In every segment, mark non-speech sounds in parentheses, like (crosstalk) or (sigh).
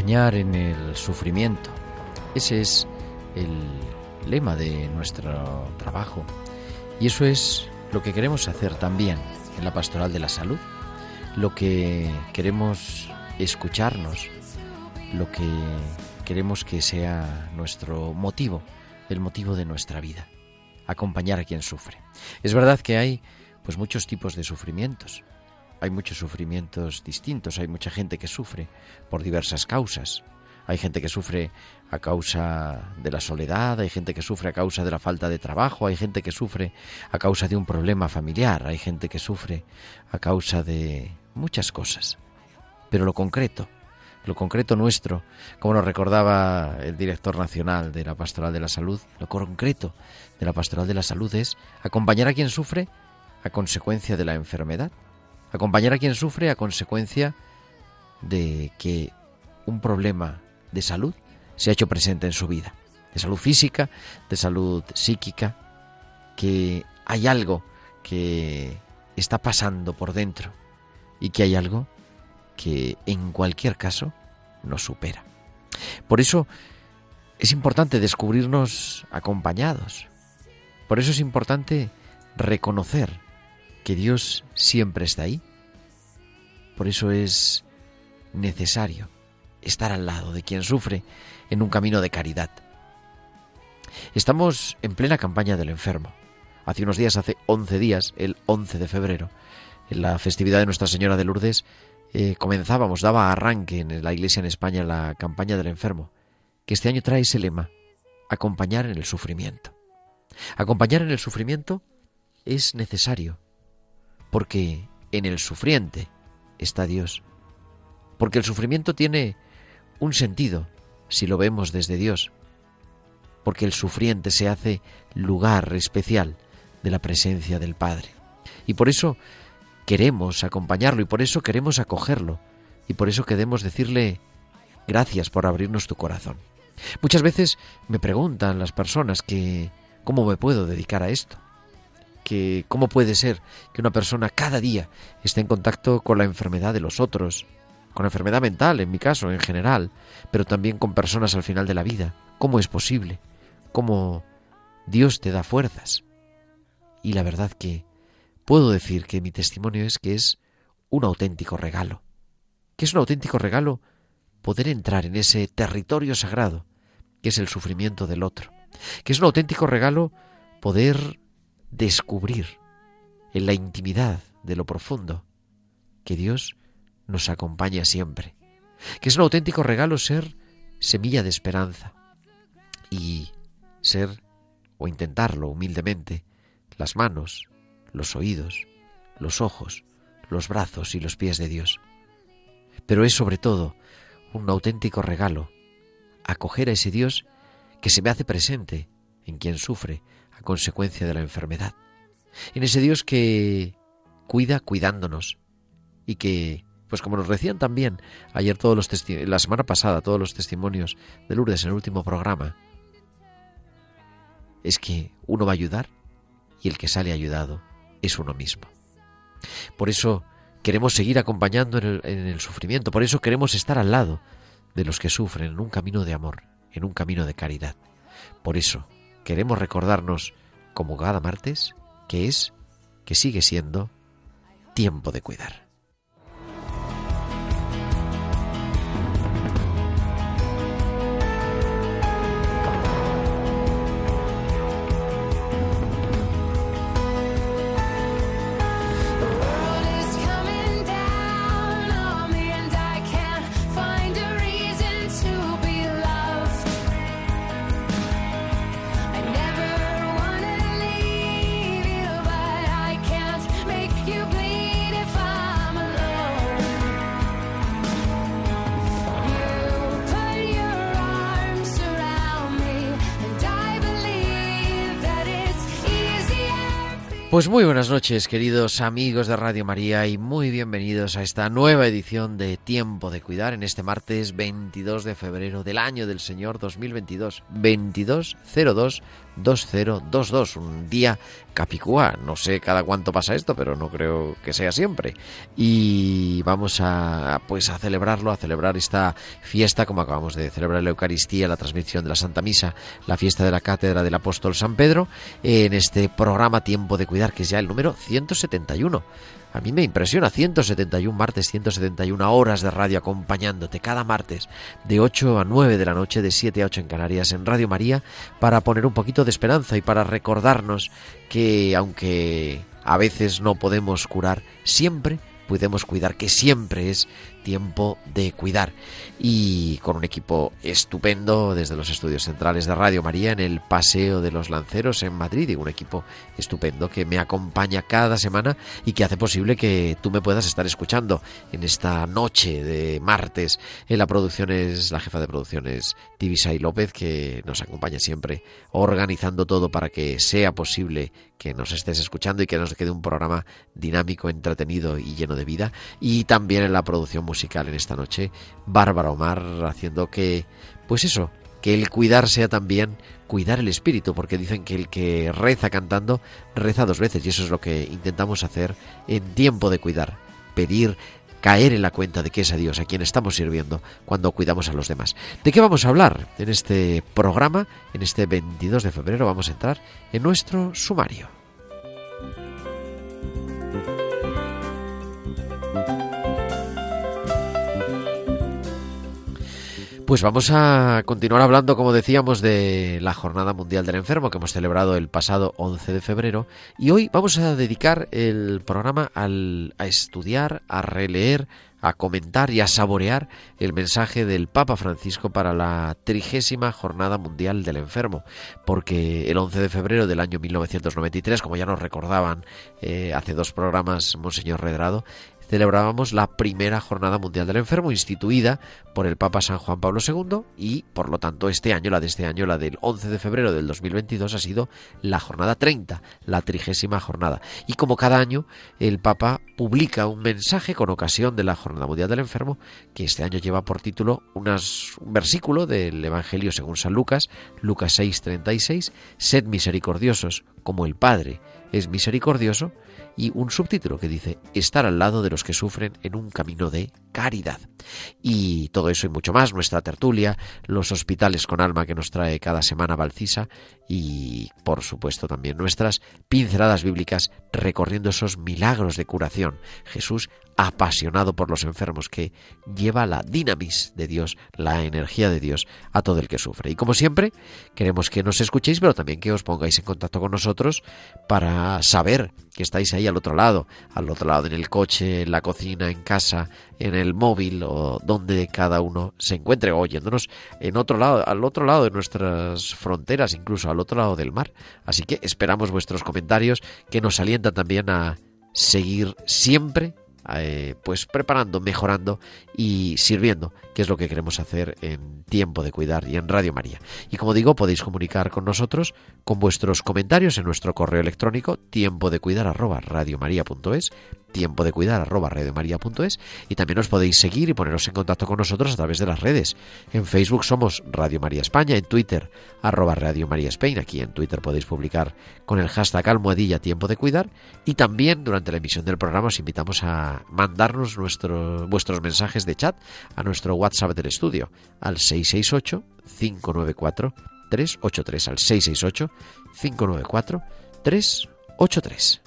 Acompañar en el sufrimiento. Ese es el lema de nuestro trabajo. Y eso es lo que queremos hacer también en la pastoral de la salud. Lo que queremos escucharnos, lo que queremos que sea nuestro motivo, el motivo de nuestra vida. Acompañar a quien sufre. Es verdad que hay pues muchos tipos de sufrimientos. Hay muchos sufrimientos distintos, hay mucha gente que sufre por diversas causas. Hay gente que sufre a causa de la soledad, hay gente que sufre a causa de la falta de trabajo, hay gente que sufre a causa de un problema familiar, hay gente que sufre a causa de muchas cosas. Pero lo concreto, lo concreto nuestro, como nos recordaba el director nacional de la Pastoral de la Salud, lo concreto de la Pastoral de la Salud es acompañar a quien sufre a consecuencia de la enfermedad, acompañar a quien sufre a consecuencia de que un problema de salud se ha hecho presente en su vida, de salud física, de salud psíquica, que hay algo que está pasando por dentro y que hay algo que en cualquier caso nos supera. Por eso es importante descubrirnos acompañados. Por eso es importante reconocer que Dios siempre está ahí. Por eso es necesario estar al lado de quien sufre en un camino de caridad. Estamos en plena campaña del enfermo. Hace unos días, hace 11 días, el 11 de febrero, en la festividad de Nuestra Señora de Lourdes, eh, comenzábamos, daba arranque en la Iglesia en España la campaña del enfermo, que este año trae ese lema, acompañar en el sufrimiento. Acompañar en el sufrimiento es necesario, porque en el sufriente está Dios, porque el sufrimiento tiene un sentido si lo vemos desde Dios, porque el sufriente se hace lugar especial de la presencia del Padre. Y por eso queremos acompañarlo y por eso queremos acogerlo y por eso queremos decirle gracias por abrirnos tu corazón. Muchas veces me preguntan las personas que cómo me puedo dedicar a esto, cómo puede ser que una persona cada día esté en contacto con la enfermedad de los otros, con la enfermedad mental en mi caso en general, pero también con personas al final de la vida. ¿Cómo es posible? ¿Cómo Dios te da fuerzas? Y la verdad que puedo decir que mi testimonio es que es un auténtico regalo, que es un auténtico regalo poder entrar en ese territorio sagrado que es el sufrimiento del otro, que es un auténtico regalo poder descubrir en la intimidad de lo profundo que Dios nos acompaña siempre, que es un auténtico regalo ser semilla de esperanza y ser, o intentarlo humildemente, las manos, los oídos, los ojos, los brazos y los pies de Dios. Pero es sobre todo un auténtico regalo acoger a ese Dios que se me hace presente en quien sufre consecuencia de la enfermedad. En ese Dios que cuida cuidándonos y que, pues como nos decían también ayer todos los la semana pasada todos los testimonios de Lourdes en el último programa, es que uno va a ayudar y el que sale ayudado es uno mismo. Por eso queremos seguir acompañando en el, en el sufrimiento, por eso queremos estar al lado de los que sufren en un camino de amor, en un camino de caridad. Por eso queremos recordarnos, como cada martes, que es, que sigue siendo, tiempo de cuidar. Pues muy buenas noches, queridos amigos de Radio María, y muy bienvenidos a esta nueva edición de Tiempo de Cuidar en este martes 22 de febrero del año del Señor 2022, 2202 2022, un día capicúa. No sé cada cuánto pasa esto, pero no creo que sea siempre. Y vamos a pues a celebrarlo, a celebrar esta fiesta como acabamos de celebrar la Eucaristía, la transmisión de la Santa Misa, la fiesta de la cátedra del apóstol San Pedro en este programa Tiempo de Cuidar que es ya el número 171. A mí me impresiona 171 martes, 171 horas de radio acompañándote cada martes de 8 a 9 de la noche, de 7 a 8 en Canarias, en Radio María, para poner un poquito de esperanza y para recordarnos que aunque a veces no podemos curar, siempre podemos cuidar, que siempre es tiempo de cuidar. Y con un equipo estupendo desde los estudios centrales de Radio María en el Paseo de los Lanceros en Madrid, y un equipo estupendo que me acompaña cada semana y que hace posible que tú me puedas estar escuchando en esta noche de martes. En la producción es la jefa de producciones Tibisay López, que nos acompaña siempre organizando todo para que sea posible que nos estés escuchando y que nos quede un programa dinámico, entretenido y lleno de vida. Y también en la producción musical en esta noche, Bárbara Omar haciendo que, pues eso, que el cuidar sea también cuidar el espíritu, porque dicen que el que reza cantando reza dos veces y eso es lo que intentamos hacer en tiempo de cuidar, pedir caer en la cuenta de que es a Dios a quien estamos sirviendo cuando cuidamos a los demás. ¿De qué vamos a hablar en este programa? En este 22 de febrero vamos a entrar en nuestro sumario. Pues vamos a continuar hablando, como decíamos, de la Jornada Mundial del Enfermo que hemos celebrado el pasado 11 de febrero. Y hoy vamos a dedicar el programa al, a estudiar, a releer, a comentar y a saborear el mensaje del Papa Francisco para la trigésima Jornada Mundial del Enfermo, porque el 11 de febrero del año 1993, como ya nos recordaban eh, hace dos programas Monseñor Redrado, celebrábamos la primera Jornada Mundial del Enfermo instituida por el Papa San Juan Pablo II y por lo tanto este año, la de este año, la del 11 de febrero del 2022 ha sido la jornada 30, la trigésima jornada. Y como cada año el Papa publica un mensaje con ocasión de la Jornada Mundial del Enfermo que este año lleva por título unas, un versículo del Evangelio según San Lucas, Lucas 6:36, sed misericordiosos como el Padre es misericordioso y un subtítulo que dice estar al lado de los que sufren en un camino de caridad. Y todo eso y mucho más, nuestra tertulia, los hospitales con alma que nos trae cada semana Valcisa y por supuesto también nuestras pinceladas bíblicas recorriendo esos milagros de curación. Jesús apasionado por los enfermos que lleva la dinamis de Dios, la energía de Dios a todo el que sufre. Y como siempre, queremos que nos escuchéis, pero también que os pongáis en contacto con nosotros para saber que estáis ahí al otro lado, al otro lado en el coche, en la cocina, en casa, en el móvil o donde cada uno se encuentre oyéndonos en otro lado, al otro lado de nuestras fronteras, incluso al otro lado del mar. Así que esperamos vuestros comentarios que nos alientan también a seguir siempre eh, pues preparando, mejorando y sirviendo, es lo que queremos hacer en Tiempo de Cuidar y en Radio María. Y como digo, podéis comunicar con nosotros con vuestros comentarios en nuestro correo electrónico tiempo de cuidar arroba tiempo de cuidar arroba y también os podéis seguir y poneros en contacto con nosotros a través de las redes. En Facebook somos Radio María España, en Twitter arroba Radio María Spain, aquí en Twitter podéis publicar con el hashtag almohadilla tiempo de cuidar y también durante la emisión del programa os invitamos a mandarnos nuestro, vuestros mensajes de chat a nuestro WhatsApp del estudio al 668 594 383 al 668 594 383.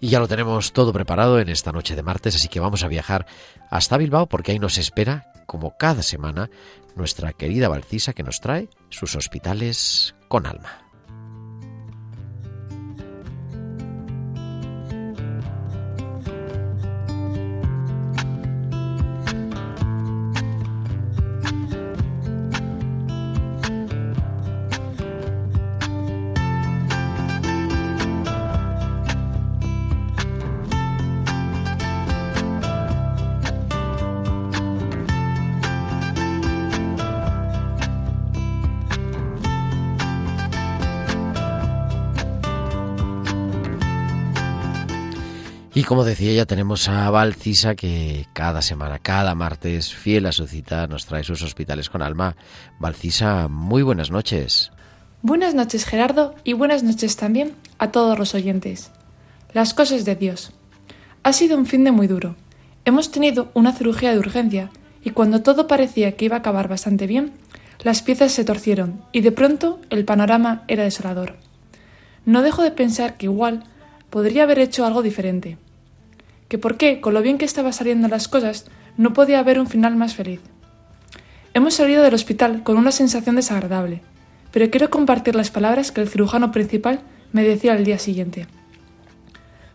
Y ya lo tenemos todo preparado en esta noche de martes, así que vamos a viajar hasta Bilbao porque ahí nos espera, como cada semana, nuestra querida Valcisa que nos trae sus hospitales con alma. Como decía, ya tenemos a Valcisa que cada semana, cada martes, fiel a su cita, nos trae sus hospitales con alma. Valcisa, muy buenas noches. Buenas noches Gerardo y buenas noches también a todos los oyentes. Las cosas de Dios. Ha sido un fin de muy duro. Hemos tenido una cirugía de urgencia y cuando todo parecía que iba a acabar bastante bien, las piezas se torcieron y de pronto el panorama era desolador. No dejo de pensar que igual podría haber hecho algo diferente que por qué, con lo bien que estaba saliendo las cosas, no podía haber un final más feliz. Hemos salido del hospital con una sensación desagradable, pero quiero compartir las palabras que el cirujano principal me decía al día siguiente.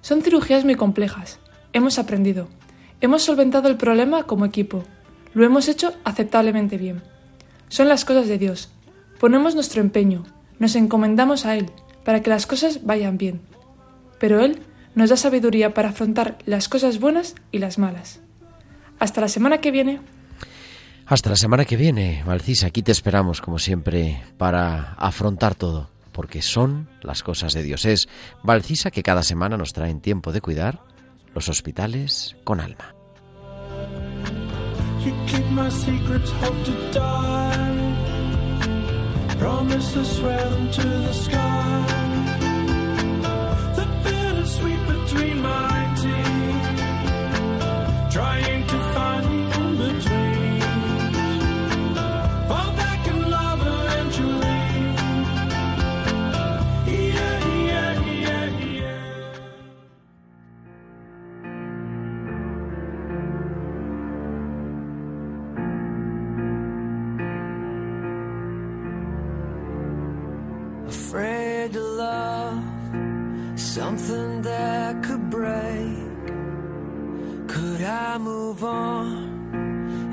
Son cirugías muy complejas. Hemos aprendido. Hemos solventado el problema como equipo. Lo hemos hecho aceptablemente bien. Son las cosas de Dios. Ponemos nuestro empeño, nos encomendamos a Él para que las cosas vayan bien. Pero Él nos da sabiduría para afrontar las cosas buenas y las malas. Hasta la semana que viene. Hasta la semana que viene, Valcisa. Aquí te esperamos, como siempre, para afrontar todo, porque son las cosas de Dios. Es Valcisa que cada semana nos trae en tiempo de cuidar los hospitales con alma.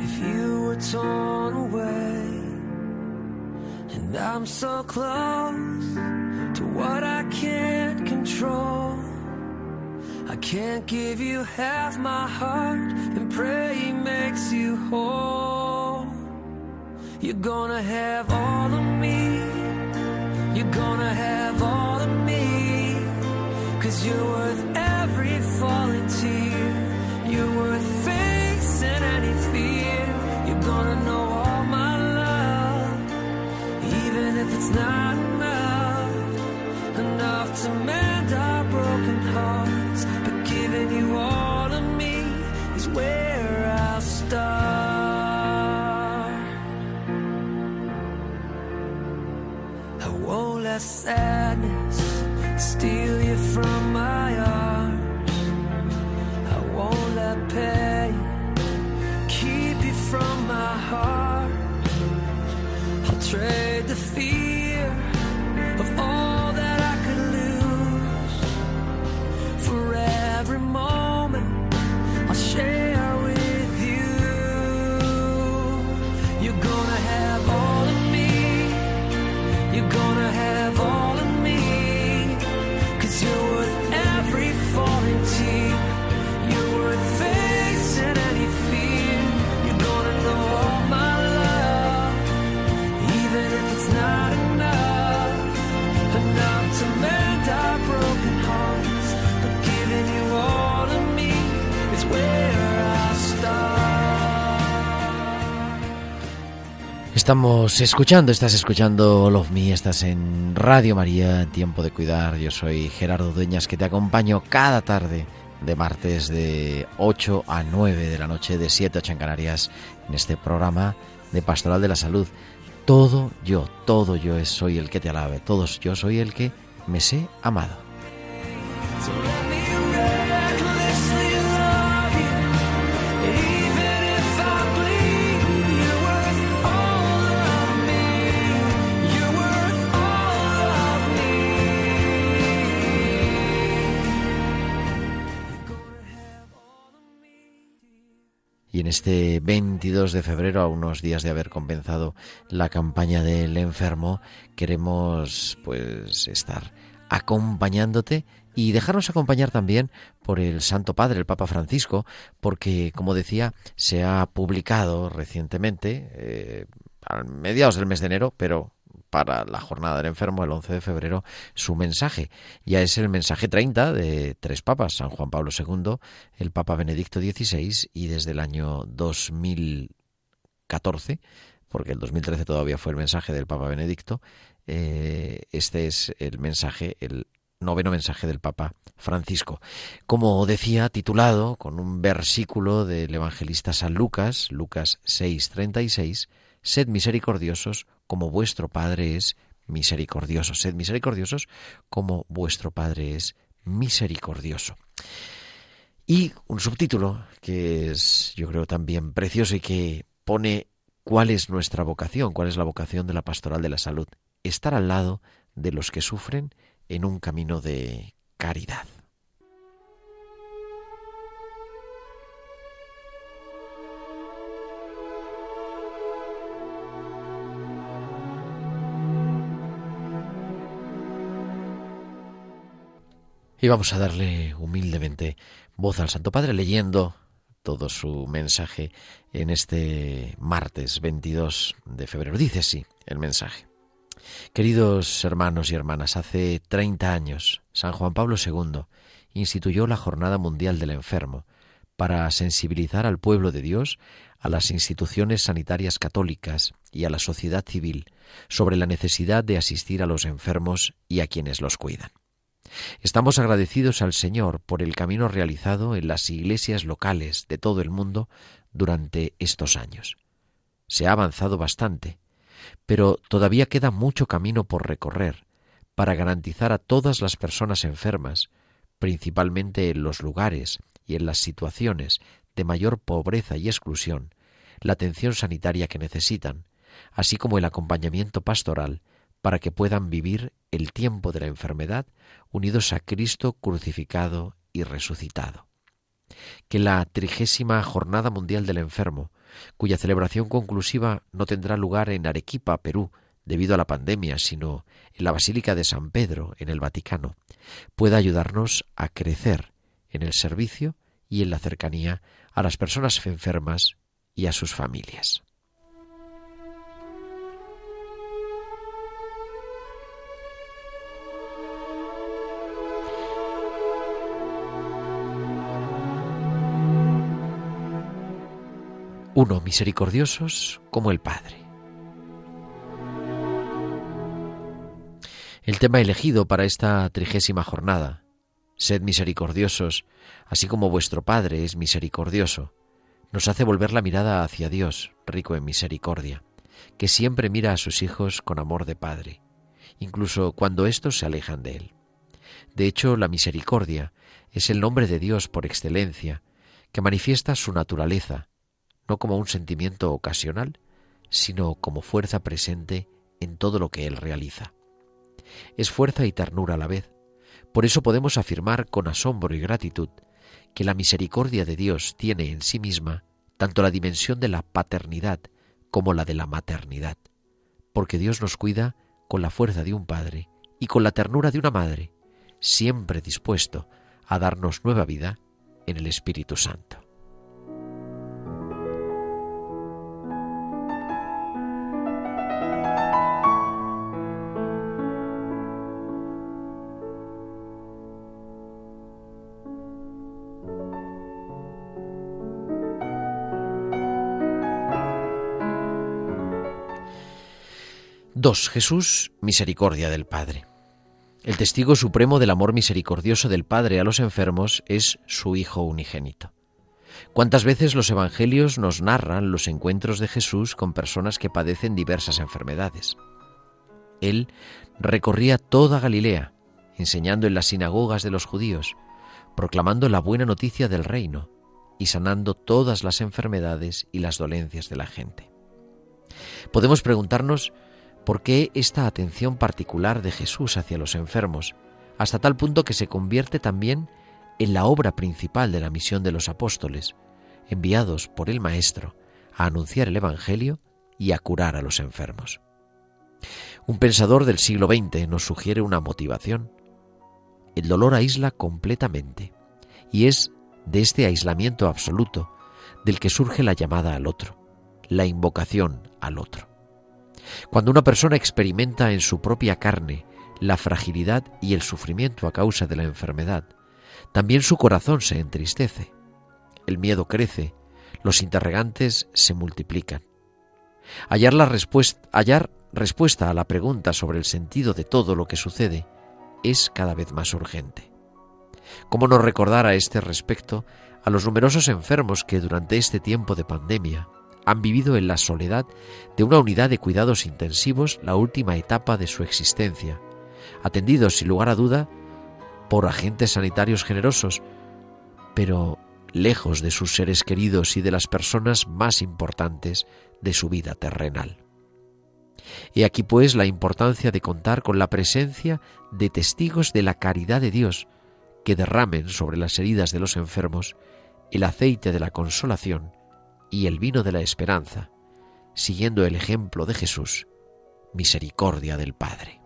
If you were torn away? And I'm so close to what I can't control. I can't give you half my heart and pray he makes you whole. You're gonna have all of me. You're gonna have all of me. Cause you're worth every falling tear. Not enough. Enough to mend Estamos escuchando, estás escuchando Love Me, estás en Radio María, Tiempo de Cuidar. Yo soy Gerardo Dueñas que te acompaño cada tarde de martes de 8 a 9 de la noche, de 7 a 8 en Canarias, en este programa de Pastoral de la Salud. Todo yo, todo yo soy el que te alabe, todos yo soy el que me sé amado. Y en este 22 de febrero, a unos días de haber compensado la campaña del enfermo, queremos pues estar acompañándote y dejarnos acompañar también por el Santo Padre, el Papa Francisco, porque, como decía, se ha publicado recientemente, eh, a mediados del mes de enero, pero para la jornada del enfermo el 11 de febrero su mensaje. Ya es el mensaje 30 de tres papas, San Juan Pablo II, el Papa Benedicto XVI y desde el año 2014, porque el 2013 todavía fue el mensaje del Papa Benedicto, eh, este es el mensaje, el noveno mensaje del Papa Francisco. Como decía, titulado con un versículo del evangelista San Lucas, Lucas 6:36, Sed misericordiosos como vuestro Padre es misericordioso. Sed misericordiosos como vuestro Padre es misericordioso. Y un subtítulo que es, yo creo, también precioso y que pone cuál es nuestra vocación, cuál es la vocación de la pastoral de la salud. Estar al lado de los que sufren en un camino de caridad. Y vamos a darle humildemente voz al Santo Padre leyendo todo su mensaje en este martes 22 de febrero. Dice así el mensaje. Queridos hermanos y hermanas, hace 30 años San Juan Pablo II instituyó la Jornada Mundial del Enfermo para sensibilizar al pueblo de Dios, a las instituciones sanitarias católicas y a la sociedad civil sobre la necesidad de asistir a los enfermos y a quienes los cuidan. Estamos agradecidos al Señor por el camino realizado en las iglesias locales de todo el mundo durante estos años. Se ha avanzado bastante, pero todavía queda mucho camino por recorrer para garantizar a todas las personas enfermas, principalmente en los lugares y en las situaciones de mayor pobreza y exclusión, la atención sanitaria que necesitan, así como el acompañamiento pastoral para que puedan vivir el tiempo de la enfermedad unidos a Cristo crucificado y resucitado. Que la trigésima Jornada Mundial del Enfermo, cuya celebración conclusiva no tendrá lugar en Arequipa, Perú, debido a la pandemia, sino en la Basílica de San Pedro, en el Vaticano, pueda ayudarnos a crecer en el servicio y en la cercanía a las personas enfermas y a sus familias. Uno misericordiosos como el Padre. El tema elegido para esta trigésima jornada, sed misericordiosos, así como vuestro Padre es misericordioso, nos hace volver la mirada hacia Dios, rico en misericordia, que siempre mira a sus hijos con amor de Padre, incluso cuando éstos se alejan de Él. De hecho, la misericordia es el nombre de Dios por excelencia, que manifiesta su naturaleza, no como un sentimiento ocasional, sino como fuerza presente en todo lo que Él realiza. Es fuerza y ternura a la vez. Por eso podemos afirmar con asombro y gratitud que la misericordia de Dios tiene en sí misma tanto la dimensión de la paternidad como la de la maternidad, porque Dios nos cuida con la fuerza de un padre y con la ternura de una madre, siempre dispuesto a darnos nueva vida en el Espíritu Santo. 2. Jesús, misericordia del Padre. El testigo supremo del amor misericordioso del Padre a los enfermos es su Hijo unigénito. ¿Cuántas veces los Evangelios nos narran los encuentros de Jesús con personas que padecen diversas enfermedades? Él recorría toda Galilea, enseñando en las sinagogas de los judíos, proclamando la buena noticia del reino y sanando todas las enfermedades y las dolencias de la gente. Podemos preguntarnos por qué esta atención particular de Jesús hacia los enfermos, hasta tal punto que se convierte también en la obra principal de la misión de los apóstoles, enviados por el Maestro a anunciar el Evangelio y a curar a los enfermos. Un pensador del siglo XX nos sugiere una motivación. El dolor aísla completamente, y es de este aislamiento absoluto del que surge la llamada al otro, la invocación al otro. Cuando una persona experimenta en su propia carne la fragilidad y el sufrimiento a causa de la enfermedad, también su corazón se entristece, el miedo crece, los interrogantes se multiplican. Hallar, la respuesta, hallar respuesta a la pregunta sobre el sentido de todo lo que sucede es cada vez más urgente. ¿Cómo no recordar a este respecto a los numerosos enfermos que durante este tiempo de pandemia han vivido en la soledad de una unidad de cuidados intensivos la última etapa de su existencia, atendidos sin lugar a duda por agentes sanitarios generosos, pero lejos de sus seres queridos y de las personas más importantes de su vida terrenal. He aquí pues la importancia de contar con la presencia de testigos de la caridad de Dios que derramen sobre las heridas de los enfermos el aceite de la consolación y el vino de la esperanza, siguiendo el ejemplo de Jesús, misericordia del Padre.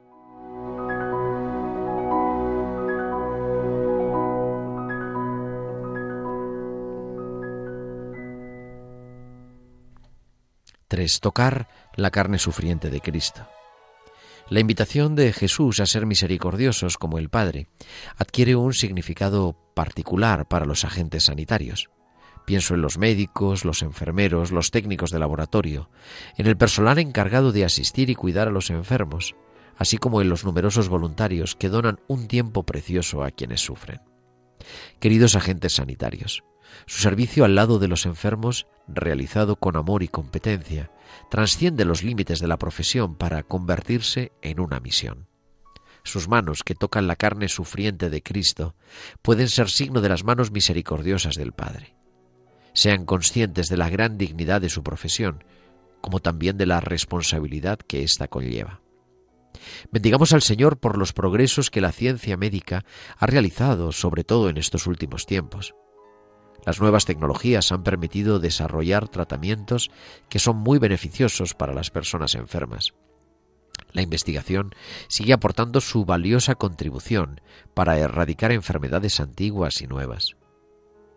Tres, tocar la carne sufriente de Cristo. La invitación de Jesús a ser misericordiosos como el Padre adquiere un significado particular para los agentes sanitarios. Pienso en los médicos, los enfermeros, los técnicos de laboratorio, en el personal encargado de asistir y cuidar a los enfermos, así como en los numerosos voluntarios que donan un tiempo precioso a quienes sufren. Queridos agentes sanitarios, su servicio al lado de los enfermos, realizado con amor y competencia, trasciende los límites de la profesión para convertirse en una misión. Sus manos, que tocan la carne sufriente de Cristo, pueden ser signo de las manos misericordiosas del Padre. Sean conscientes de la gran dignidad de su profesión, como también de la responsabilidad que ésta conlleva. Bendigamos al Señor por los progresos que la ciencia médica ha realizado, sobre todo en estos últimos tiempos. Las nuevas tecnologías han permitido desarrollar tratamientos que son muy beneficiosos para las personas enfermas. La investigación sigue aportando su valiosa contribución para erradicar enfermedades antiguas y nuevas.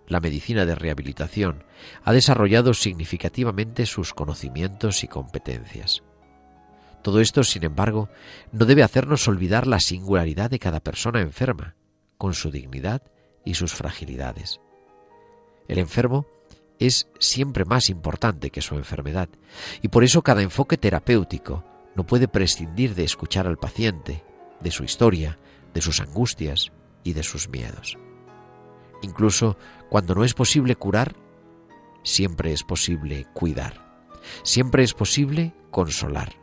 La medicina de rehabilitación ha desarrollado significativamente sus conocimientos y competencias. Todo esto, sin embargo, no debe hacernos olvidar la singularidad de cada persona enferma, con su dignidad y sus fragilidades. El enfermo es siempre más importante que su enfermedad y por eso cada enfoque terapéutico no puede prescindir de escuchar al paciente, de su historia, de sus angustias y de sus miedos. Incluso cuando no es posible curar, siempre es posible cuidar, siempre es posible consolar,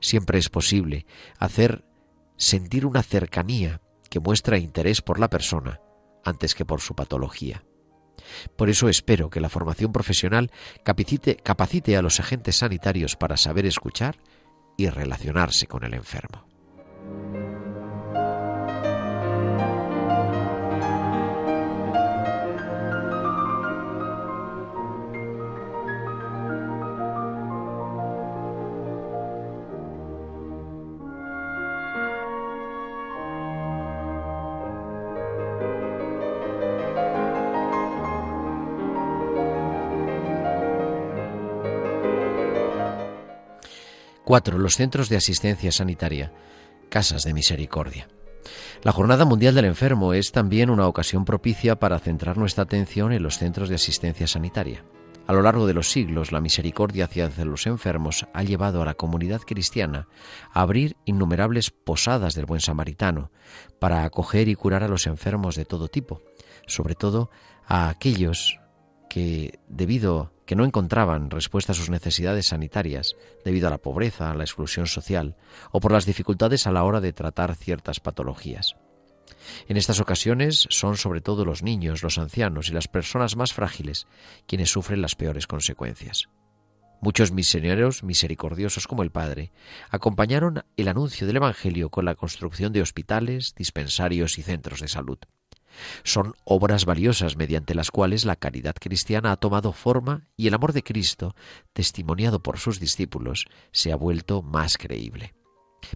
siempre es posible hacer sentir una cercanía que muestra interés por la persona antes que por su patología. Por eso espero que la formación profesional capacite, capacite a los agentes sanitarios para saber escuchar y relacionarse con el enfermo. 4. Los centros de asistencia sanitaria, casas de misericordia. La Jornada Mundial del Enfermo es también una ocasión propicia para centrar nuestra atención en los centros de asistencia sanitaria. A lo largo de los siglos, la misericordia hacia los enfermos ha llevado a la comunidad cristiana a abrir innumerables posadas del buen samaritano para acoger y curar a los enfermos de todo tipo, sobre todo a aquellos que debido que no encontraban respuesta a sus necesidades sanitarias debido a la pobreza, a la exclusión social o por las dificultades a la hora de tratar ciertas patologías. En estas ocasiones son sobre todo los niños, los ancianos y las personas más frágiles quienes sufren las peores consecuencias. Muchos misioneros misericordiosos como el Padre acompañaron el anuncio del Evangelio con la construcción de hospitales, dispensarios y centros de salud. Son obras valiosas mediante las cuales la caridad cristiana ha tomado forma y el amor de Cristo, testimoniado por sus discípulos, se ha vuelto más creíble.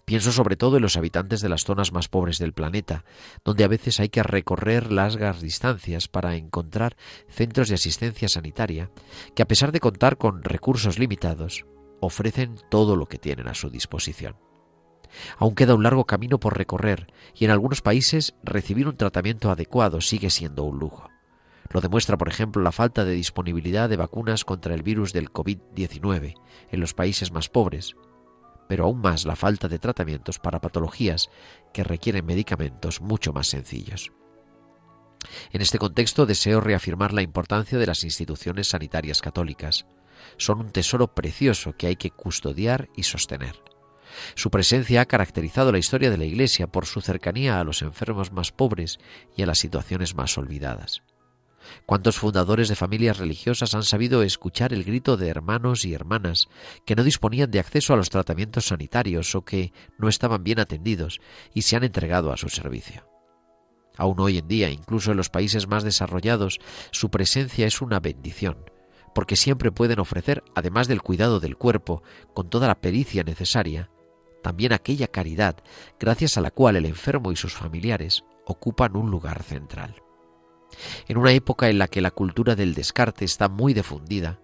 Pienso sobre todo en los habitantes de las zonas más pobres del planeta, donde a veces hay que recorrer largas distancias para encontrar centros de asistencia sanitaria que, a pesar de contar con recursos limitados, ofrecen todo lo que tienen a su disposición. Aún queda un largo camino por recorrer y en algunos países recibir un tratamiento adecuado sigue siendo un lujo. Lo demuestra, por ejemplo, la falta de disponibilidad de vacunas contra el virus del COVID-19 en los países más pobres, pero aún más la falta de tratamientos para patologías que requieren medicamentos mucho más sencillos. En este contexto deseo reafirmar la importancia de las instituciones sanitarias católicas. Son un tesoro precioso que hay que custodiar y sostener. Su presencia ha caracterizado la historia de la Iglesia por su cercanía a los enfermos más pobres y a las situaciones más olvidadas. ¿Cuántos fundadores de familias religiosas han sabido escuchar el grito de hermanos y hermanas que no disponían de acceso a los tratamientos sanitarios o que no estaban bien atendidos y se han entregado a su servicio? Aún hoy en día, incluso en los países más desarrollados, su presencia es una bendición, porque siempre pueden ofrecer, además del cuidado del cuerpo, con toda la pericia necesaria, también aquella caridad gracias a la cual el enfermo y sus familiares ocupan un lugar central. En una época en la que la cultura del descarte está muy difundida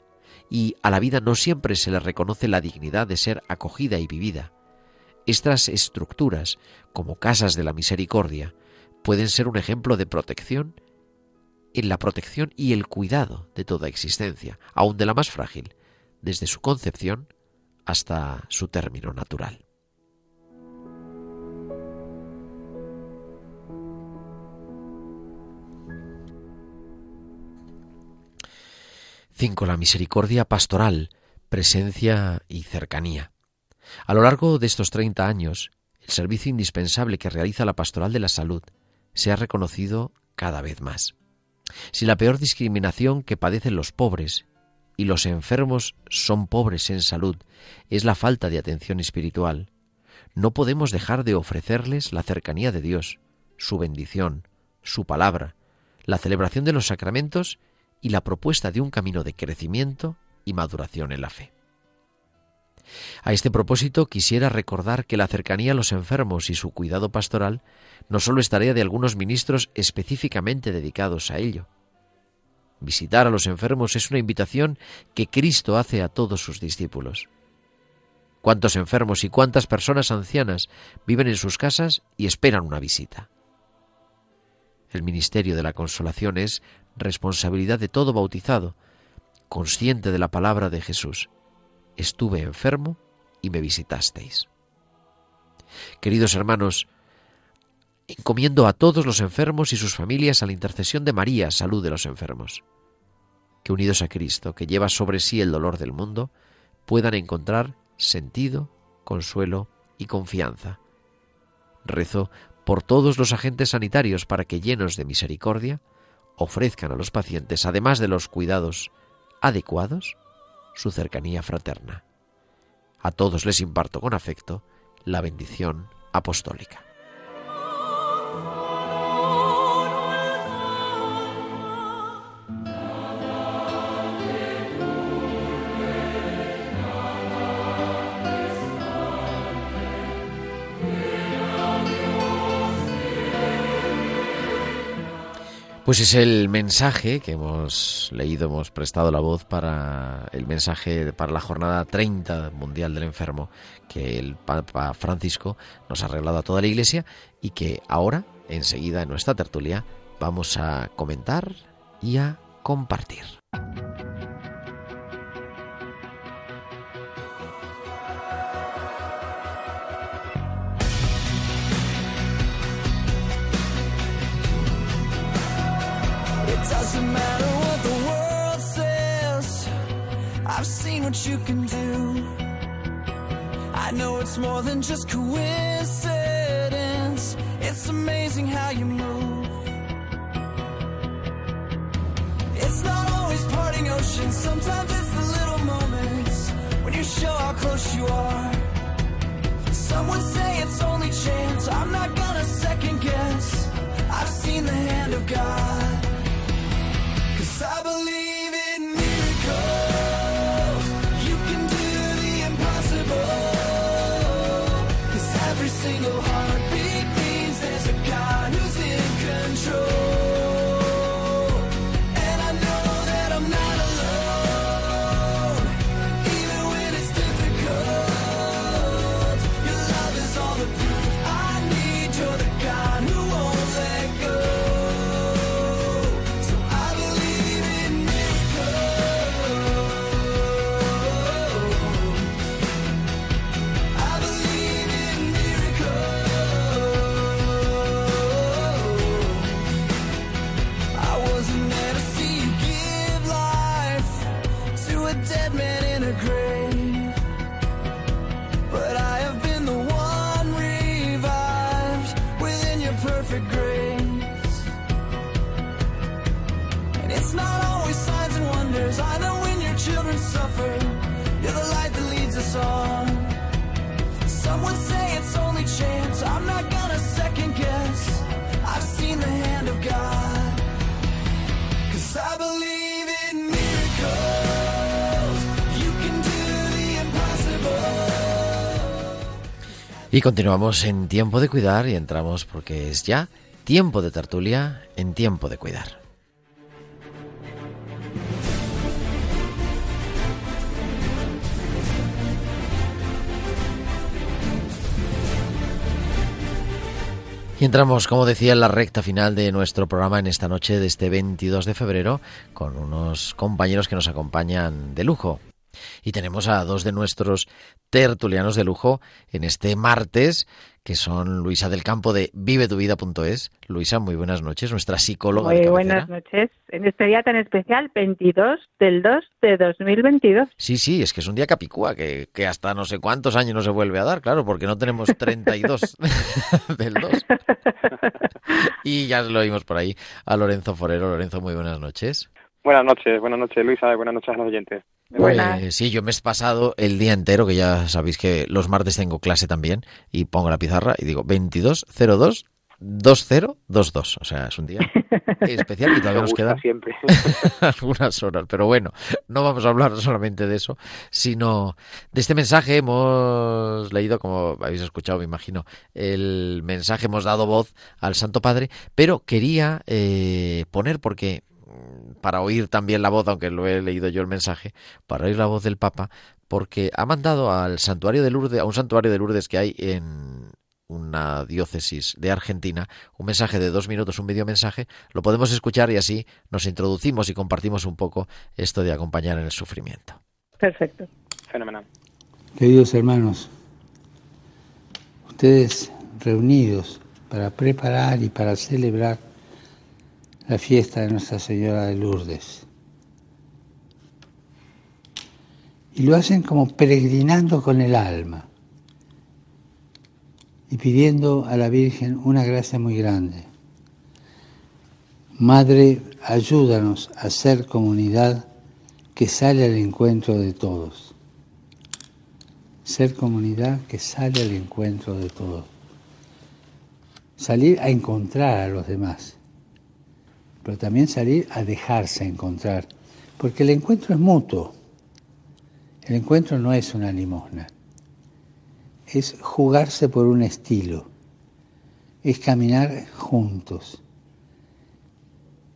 y a la vida no siempre se le reconoce la dignidad de ser acogida y vivida, estas estructuras, como casas de la misericordia, pueden ser un ejemplo de protección en la protección y el cuidado de toda existencia, aun de la más frágil, desde su concepción hasta su término natural. 5. La misericordia pastoral, presencia y cercanía. A lo largo de estos 30 años, el servicio indispensable que realiza la pastoral de la salud se ha reconocido cada vez más. Si la peor discriminación que padecen los pobres y los enfermos son pobres en salud es la falta de atención espiritual, no podemos dejar de ofrecerles la cercanía de Dios, su bendición, su palabra, la celebración de los sacramentos y la propuesta de un camino de crecimiento y maduración en la fe. A este propósito quisiera recordar que la cercanía a los enfermos y su cuidado pastoral no solo es tarea de algunos ministros específicamente dedicados a ello. Visitar a los enfermos es una invitación que Cristo hace a todos sus discípulos. ¿Cuántos enfermos y cuántas personas ancianas viven en sus casas y esperan una visita? El ministerio de la consolación es responsabilidad de todo bautizado, consciente de la palabra de Jesús. Estuve enfermo y me visitasteis. Queridos hermanos, encomiendo a todos los enfermos y sus familias a la intercesión de María, salud de los enfermos. Que unidos a Cristo, que lleva sobre sí el dolor del mundo, puedan encontrar sentido, consuelo y confianza. Rezo por todos los agentes sanitarios para que, llenos de misericordia, ofrezcan a los pacientes, además de los cuidados adecuados, su cercanía fraterna. A todos les imparto con afecto la bendición apostólica. Pues es el mensaje que hemos leído, hemos prestado la voz para el mensaje para la jornada 30 mundial del enfermo que el Papa Francisco nos ha regalado a toda la Iglesia y que ahora, enseguida en nuestra tertulia, vamos a comentar y a compartir. It's more than just coincidence. It's amazing how you move. It's not always parting oceans. Sometimes it's the little moments when you show how close you are. Some would say it's only chance. I'm not gonna second guess. I've seen the hand of God. Y continuamos en tiempo de cuidar y entramos porque es ya tiempo de tertulia en tiempo de cuidar. Y entramos, como decía, en la recta final de nuestro programa en esta noche de este 22 de febrero con unos compañeros que nos acompañan de lujo. Y tenemos a dos de nuestros tertulianos de lujo en este martes, que son Luisa del Campo de vivetuvida.es. Luisa, muy buenas noches, nuestra psicóloga Muy buenas noches. En este día tan especial, 22 del 2 de 2022. Sí, sí, es que es un día capicúa, que, que hasta no sé cuántos años no se vuelve a dar, claro, porque no tenemos 32 (laughs) del 2. Y ya lo oímos por ahí a Lorenzo Forero. Lorenzo, muy buenas noches. Buenas noches, buenas noches Luisa, y buenas noches a los oyentes. Pues sí, yo me he pasado el día entero, que ya sabéis que los martes tengo clase también, y pongo la pizarra y digo 2202 2022. O sea, es un día (laughs) especial y todavía nos quedan siempre. (laughs) algunas horas. Pero bueno, no vamos a hablar solamente de eso, sino de este mensaje. Hemos leído, como habéis escuchado, me imagino, el mensaje, hemos dado voz al Santo Padre, pero quería eh, poner, porque para oír también la voz, aunque lo he leído yo el mensaje, para oír la voz del Papa, porque ha mandado al santuario de Lourdes, a un santuario de Lourdes que hay en una diócesis de Argentina, un mensaje de dos minutos, un video mensaje, lo podemos escuchar y así nos introducimos y compartimos un poco esto de acompañar en el sufrimiento. Perfecto. Fenomenal. Queridos hermanos, ustedes reunidos para preparar y para celebrar la fiesta de Nuestra Señora de Lourdes. Y lo hacen como peregrinando con el alma y pidiendo a la Virgen una gracia muy grande. Madre, ayúdanos a ser comunidad que sale al encuentro de todos ser comunidad que sale al encuentro de todos. Salir a encontrar a los demás, pero también salir a dejarse encontrar, porque el encuentro es mutuo. El encuentro no es una limosna, es jugarse por un estilo, es caminar juntos,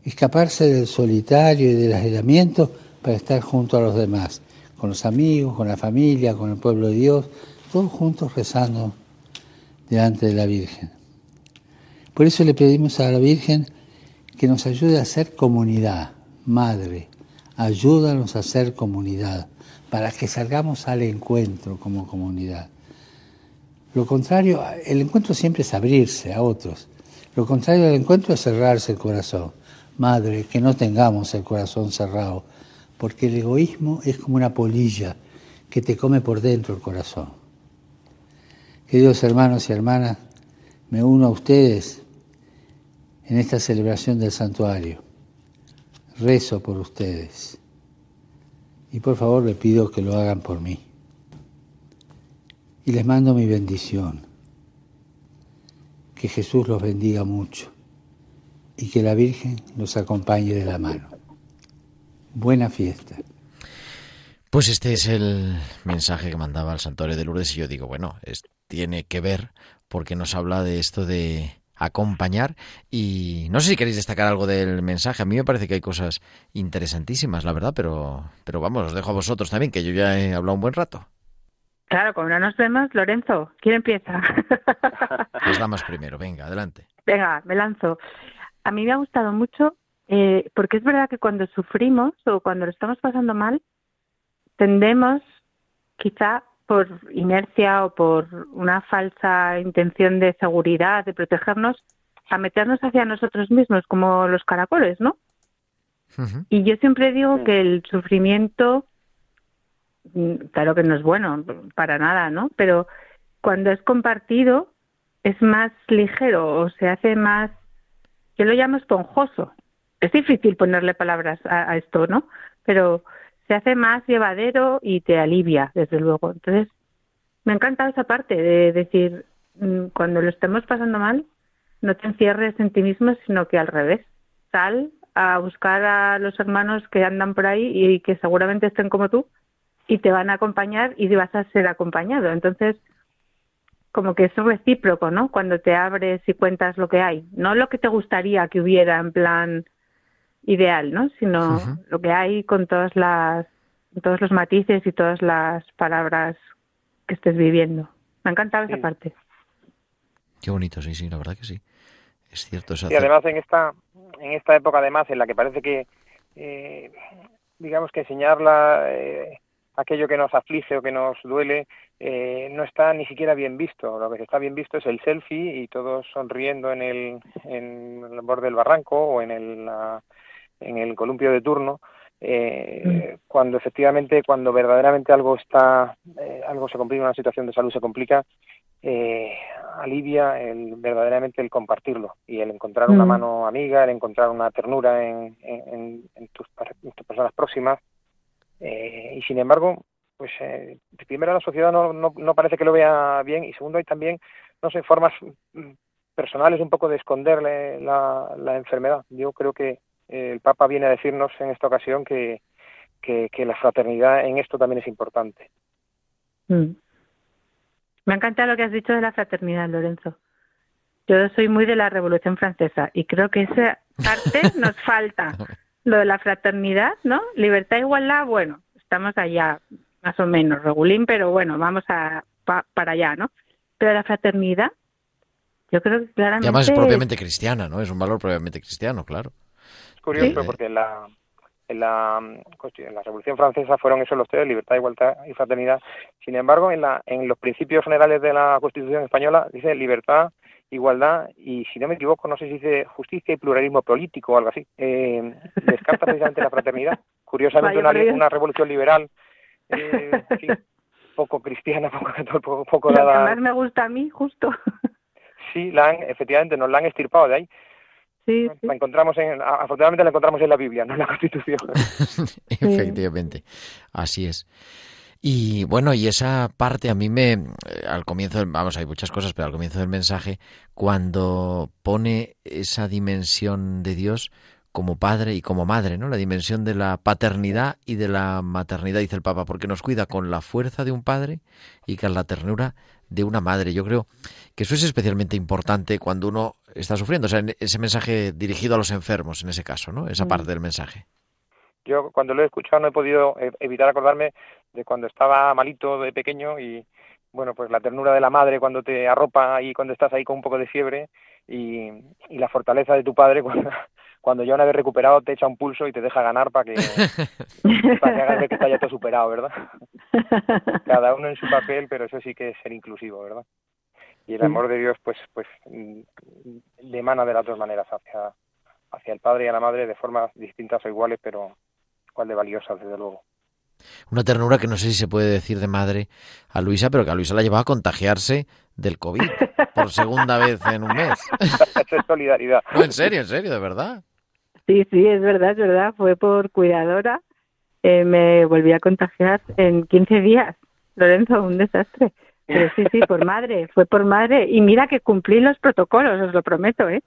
escaparse del solitario y del aislamiento para estar junto a los demás. Con los amigos, con la familia, con el pueblo de Dios, todos juntos rezando delante de la Virgen. Por eso le pedimos a la Virgen que nos ayude a ser comunidad, Madre, ayúdanos a ser comunidad, para que salgamos al encuentro como comunidad. Lo contrario, el encuentro siempre es abrirse a otros. Lo contrario del encuentro es cerrarse el corazón. madre, que no tengamos el corazón cerrado, porque el egoísmo es como una polilla que te come por dentro el corazón. Queridos hermanos y hermanas, me uno a ustedes en esta celebración del santuario. Rezo por ustedes. Y por favor le pido que lo hagan por mí. Y les mando mi bendición. Que Jesús los bendiga mucho y que la Virgen los acompañe de la mano. Buena fiesta. Pues este es el mensaje que mandaba el santuario de Lourdes y yo digo, bueno, es, tiene que ver porque nos habla de esto de acompañar y no sé si queréis destacar algo del mensaje. A mí me parece que hay cosas interesantísimas, la verdad, pero pero vamos, os dejo a vosotros también, que yo ya he hablado un buen rato. Claro, como no nos vemos, Lorenzo, ¿quién empieza? Las (laughs) damas primero, venga, adelante. Venga, me lanzo. A mí me ha gustado mucho eh, porque es verdad que cuando sufrimos o cuando lo estamos pasando mal, tendemos, quizá por inercia o por una falsa intención de seguridad, de protegernos, a meternos hacia nosotros mismos como los caracoles, ¿no? Y yo siempre digo que el sufrimiento, mm, claro que no es bueno, para nada, ¿no? Pero cuando es compartido es más ligero o se hace más, yo lo llamo esponjoso. Es difícil ponerle palabras a, a esto, ¿no? Pero se hace más llevadero y te alivia, desde luego. Entonces, me encanta esa parte de decir, mm, cuando lo estemos pasando mal, no te encierres en ti mismo, sino que al revés. Sal a buscar a los hermanos que andan por ahí y que seguramente estén como tú y te van a acompañar y vas a ser acompañado. Entonces, como que es recíproco, ¿no? Cuando te abres y cuentas lo que hay. No lo que te gustaría que hubiera en plan ideal, ¿no? Sino lo que hay con todas las todos los matices y todas las palabras que estés viviendo. Me ha encantado esa parte. Qué bonito, sí, sí, la verdad que sí. Es cierto, Y además en esta en esta época además en la que parece que eh, digamos que enseñar la, eh, aquello que nos aflige o que nos duele eh, no está ni siquiera bien visto. Lo que está bien visto es el selfie y todos sonriendo en el, en el borde del barranco o en el, la- en el columpio de turno. eh, cuando efectivamente, cuando verdaderamente algo está, eh, algo se complica, una situación de salud se complica, eh, alivia el, verdaderamente el compartirlo y el encontrar una Mm. mano amiga, el encontrar una ternura en, en, en- tus, en tus personas próximas. Eh, y sin embargo, pues eh, primero la sociedad no, no, no parece que lo vea bien y segundo hay también, no sé, formas mm, personales un poco de esconderle la, la enfermedad. Yo creo que el Papa viene a decirnos en esta ocasión que, que, que la fraternidad en esto también es importante. Mm. Me encanta lo que has dicho de la fraternidad, Lorenzo. Yo soy muy de la Revolución Francesa y creo que esa parte (laughs) nos falta. Lo de la fraternidad, ¿no? Libertad, igualdad, bueno, estamos allá, más o menos, regulín, pero bueno, vamos a pa- para allá, ¿no? Pero la fraternidad, yo creo que Y claramente... además es propiamente cristiana, ¿no? Es un valor propiamente cristiano, claro. Curioso Sí. porque en la, en, la, en la Revolución Francesa fueron esos los tres, libertad, igualdad y fraternidad. Sin embargo, en, la, en los principios generales de la Constitución española dice libertad, igualdad y, si no me equivoco, no sé si dice justicia y pluralismo político o algo así. Eh, descarta (laughs) precisamente la fraternidad. Curiosamente, una, una revolución liberal, eh, sí, poco cristiana, (laughs) poco, poco, poco Lo que dada. más me gusta a mí, justo. Sí, la han, efectivamente, nos la han extirpado de ahí. Sí, sí. La encontramos en, afortunadamente la encontramos en la Biblia, no en la Constitución. (laughs) Efectivamente, así es. Y bueno, y esa parte a mí me, eh, al comienzo, del- vamos, hay muchas cosas, pero al comienzo del mensaje, cuando pone esa dimensión de Dios como padre y como madre, ¿no? La dimensión de la paternidad y de la maternidad, dice el Papa, porque nos cuida con la fuerza de un padre y con la ternura de una madre. Yo creo que eso es especialmente importante cuando uno está sufriendo, o sea, en ese mensaje dirigido a los enfermos, en ese caso, ¿no? Esa Mm. parte del mensaje. Yo cuando lo he escuchado no he podido eh, evitar acordarme de cuando estaba malito de pequeño y bueno, pues la ternura de la madre cuando te arropa y cuando estás ahí con un poco de fiebre y, y la fortaleza de tu padre (laughs) cuando, cuando ya una vez recuperado te echa un pulso y te deja ganar para que, (laughs) para que hagas ver que está ya todo superado, ¿verdad? Cada uno en su papel, pero eso sí que es ser inclusivo, ¿verdad? Y el Sí. amor de Dios pues pues mm, le emana de las dos maneras hacia hacia el padre y a la madre de formas distintas o iguales, pero igual de valiosas, desde luego. Una ternura que no sé si se puede decir de madre a Luisa, pero que a Luisa la llevaba a contagiarse del COVID por segunda vez en un mes. (laughs) Eso es solidaridad. No, en serio, en serio, de verdad. Sí, sí, es verdad, es verdad. Fue por cuidadora. Eh, me volví a contagiar en 15 días. Lorenzo, un desastre. Pero sí, sí, por madre, fue por madre. Y mira que cumplí los protocolos, os lo prometo, ¿eh?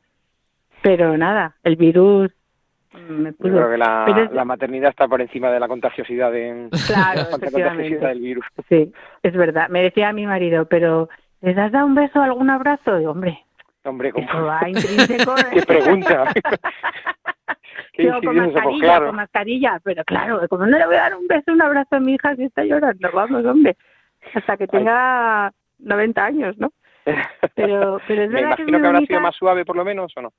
Pero nada, el virus mm, me Yo pudo. creo que la, es- la maternidad está por encima de la contagiosidad, de, (laughs) Claro, (laughs) la efectivamente. contagiosidad del virus. Sí, es verdad. Me decía mi marido, pero ¿les has dado un beso o algún abrazo? Digo, hombre, Hombre, ¿cómo? eso va intrínseco. ¿eh? (laughs) ¿Qué pregunta? Qué Digo, con mascarilla, claro. con mascarilla, pero claro, como no le voy a dar un beso, un abrazo a mi hija si está llorando, vamos, hombre, hasta que (laughs) tenga 90 años, ¿no? Pero, (laughs) pero es Me verdad que es imagino muy que habrá bonita. sido más suave, por lo menos, ¿o no?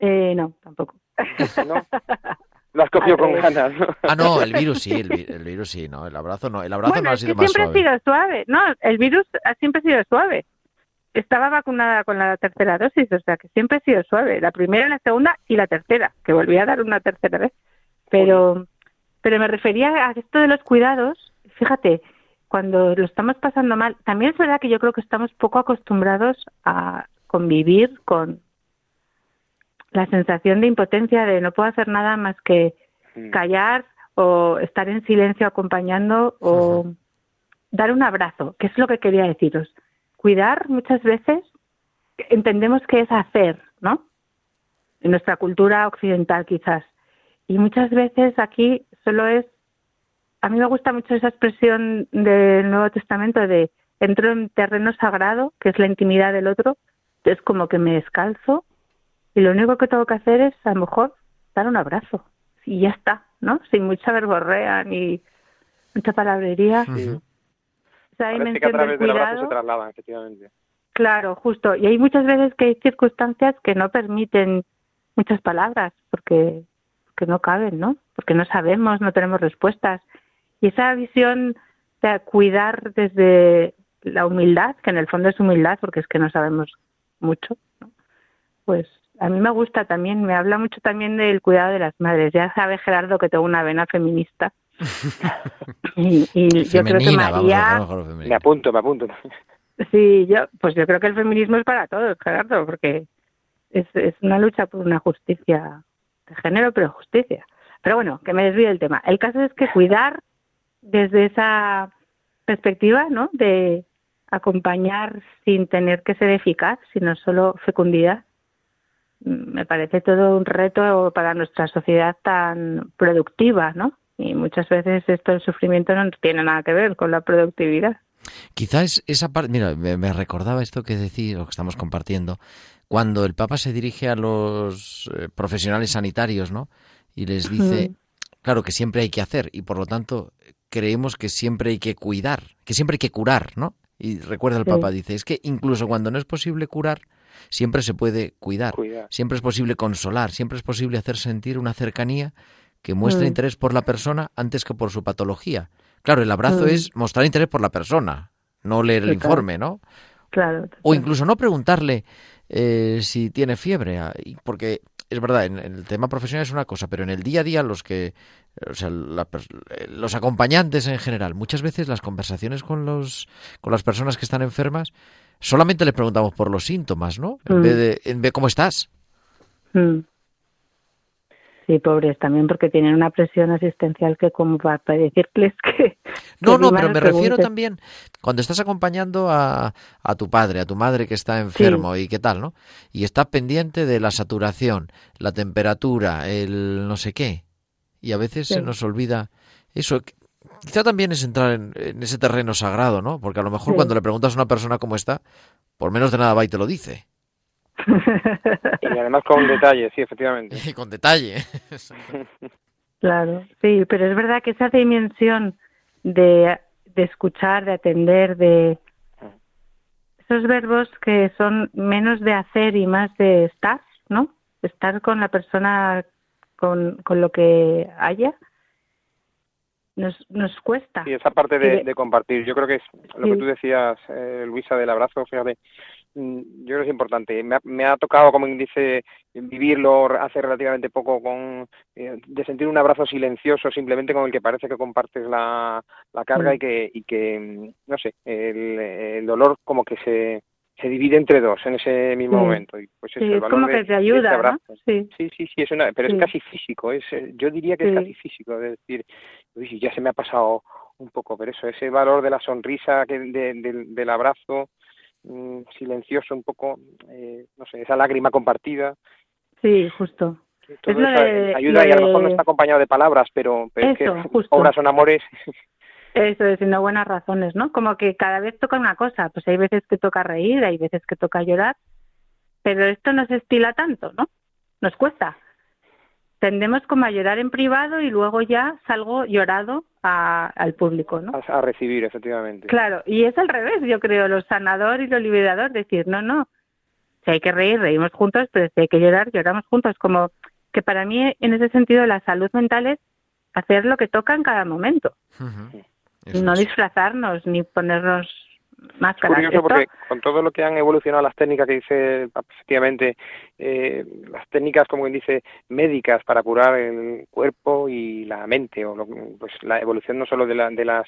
Eh, no, tampoco. ¿No? (laughs) Lo has cogido con ganas, ¿no? Ah, no, el virus sí, el, vi- el virus sí, no, el abrazo no, el abrazo bueno, no ha es que sido más siempre suave. ha sido suave, no, el virus ha siempre sido suave. Estaba vacunada con la tercera dosis, o sea que siempre ha sido suave, la primera, la segunda y la tercera, que volví a dar una tercera vez. Pero, pero me refería a esto de los cuidados, fíjate, cuando lo estamos pasando mal, también es verdad que yo creo que estamos poco acostumbrados a convivir con la sensación de impotencia de no puedo hacer nada más que Mm. callar o estar en silencio acompañando o dar un abrazo, que es lo que quería deciros. Cuidar muchas veces entendemos que es hacer, ¿no? En nuestra cultura occidental quizás. Y muchas veces aquí solo es, a mí me gusta mucho esa expresión del Nuevo Testamento de entro en terreno sagrado, que es la intimidad del otro, es como que me descalzo y lo único que tengo que hacer es a lo mejor dar un abrazo y ya está, ¿no? Sin mucha verborrea ni mucha palabrería. Parece que a del través del abrazo se trasladan, efectivamente. claro, justo. Y hay muchas veces que hay circunstancias que no permiten muchas palabras porque, porque no caben, ¿no? Porque no sabemos, no tenemos respuestas. Y esa visión de cuidar desde la humildad, que en el fondo es humildad porque es que no sabemos mucho, ¿no? pues a mí me gusta también, me habla mucho también del cuidado de las madres. Ya sabe Gerardo que tengo una vena feminista. (laughs) y y yo creo que vamos, María... Me apunto, me apunto. Sí, yo, pues yo creo que el feminismo es para todos, Gerardo, porque es, es una lucha por una justicia de género, pero justicia. Pero bueno, que me desvíe el tema. El caso es que cuidar desde esa perspectiva, ¿no? De acompañar sin tener que ser eficaz, sino solo fecundidad. Mm, Me parece todo un reto para nuestra sociedad tan productiva, ¿no? Y muchas veces esto del sufrimiento no tiene nada que ver con la productividad. Quizás esa parte, mira, me, me recordaba esto que decís, lo que estamos compartiendo, cuando el Papa se dirige a los eh, profesionales sanitarios, ¿no? Y les dice, Mm. claro, que siempre hay que hacer y por lo tanto creemos que siempre hay que cuidar, que siempre hay que curar, ¿no? Y recuerda el Sí. Papa, dice, es que incluso cuando no es posible curar, siempre se puede cuidar, Cuidar. siempre es posible consolar, siempre es posible hacer sentir una cercanía que muestre Mm. interés por la persona antes que por su patología. Claro, el abrazo Mm. es mostrar interés por la persona, no leer el informe, ¿no? Claro. O incluso no preguntarle eh, si tiene fiebre, ah, porque es verdad, en, en el tema profesional es una cosa, pero en el día a día los que, o sea, la los acompañantes en general, muchas veces las conversaciones con los, con las personas que están enfermas, solamente le preguntamos por los síntomas, ¿no? En Mm. vez de, en vez cómo estás. Mm. Sí, pobres también porque tienen una presión asistencial que como para, decirles que... No, que no, pero me refiero también cuando estás acompañando a, a tu padre, a tu madre que está enfermo y qué tal, ¿no? Y está pendiente de la saturación, la temperatura, el no sé qué. Y a veces Sí. se nos olvida eso. Quizá también es entrar en, en ese terreno sagrado, ¿no? Porque a lo mejor Sí. cuando le preguntas a una persona cómo está, por menos de nada va y te lo dice. (laughs) Y además con detalle, sí, efectivamente. Y (laughs) con detalle. (laughs) Claro, sí, pero es verdad que esa dimensión de, de escuchar, de atender, de esos verbos que son menos de hacer y más de estar, ¿no? Estar con la persona, con, con lo que haya, nos, nos cuesta. Y esa parte de, compartir, yo creo que es lo Sí. que tú decías, eh, Luisa, del abrazo, fíjate, yo creo que es importante. Me ha, me ha tocado, como dice, vivirlo hace relativamente poco, con eh, de sentir un abrazo silencioso simplemente con el que parece que compartes la, la carga Mm. y que, y que, mm, no sé, el, el dolor como que se, se divide entre dos en ese mismo Sí. momento. Y pues Sí, eso, es como de- que te este ayuda, ¿no? abrazo. Sí. Sí, sí, sí, es una, pero es casi físico, es, eh, yo diría que es casi físico, es decir, uy, ya se me ha pasado un poco, pero eso, ese valor de la sonrisa, que, de- del- del abrazo mm, silencioso un poco, eh, no sé, esa lágrima compartida, Sí, justo. todo lo eso de- ayuda y a lo mejor no está acompañado de palabras, pero, pero es Eso, que (laughs) justo. obras son amores, Eso es, no buenas razones, ¿no? Como que cada vez toca una cosa, pues hay veces que toca reír, hay veces que toca llorar, pero esto no se estila tanto, ¿no? Nos cuesta. Tendemos como a llorar en privado y luego ya salgo llorado a- al público, ¿no? a, a recibir, efectivamente. Claro, y es al revés, yo creo, lo sanador y lo liberador, decir, no, no, si hay que reír, reímos juntos, pero si hay que llorar, lloramos juntos. Como que para mí, en ese sentido, la salud mental es hacer lo que toca en cada momento, no disfrazarnos ni ponernos Es curioso porque con todo lo que han evolucionado las técnicas que dice efectivamente eh, las técnicas como quien dice médicas para curar el cuerpo y la mente o lo- pues la evolución no solo de, la- de las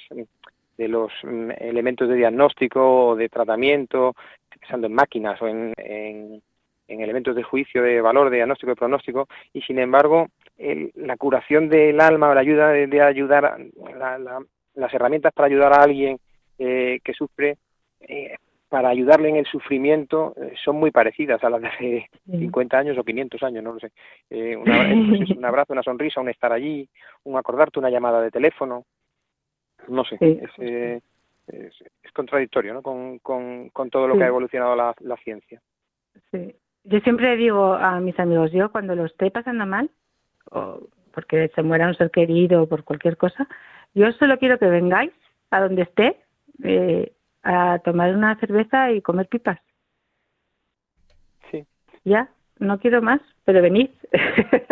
de los mm, elementos de diagnóstico o de tratamiento pensando en máquinas o en, en, en elementos de juicio de valor de diagnóstico y pronóstico y sin embargo el- la curación del alma o la ayuda de, de ayudar la- las herramientas para ayudar a alguien eh, que sufre eh, para ayudarle en el sufrimiento eh, son muy parecidas a las de hace Sí. 50 años o 500 años, no lo sé. Eh, un, abrazo, una sonrisa, un estar allí, un acordarte, una llamada de teléfono, no sé, Sí, es, eh, es, es contradictorio ¿no? con, con, con todo lo Sí. que ha evolucionado la, la ciencia. Sí. Yo siempre digo a mis amigos, yo cuando lo esté pasando mal, o porque se muera un ser querido o por cualquier cosa, yo solo quiero que vengáis a donde esté eh, a tomar una cerveza y comer pipas. Sí. Ya, no quiero más, pero venid. (laughs)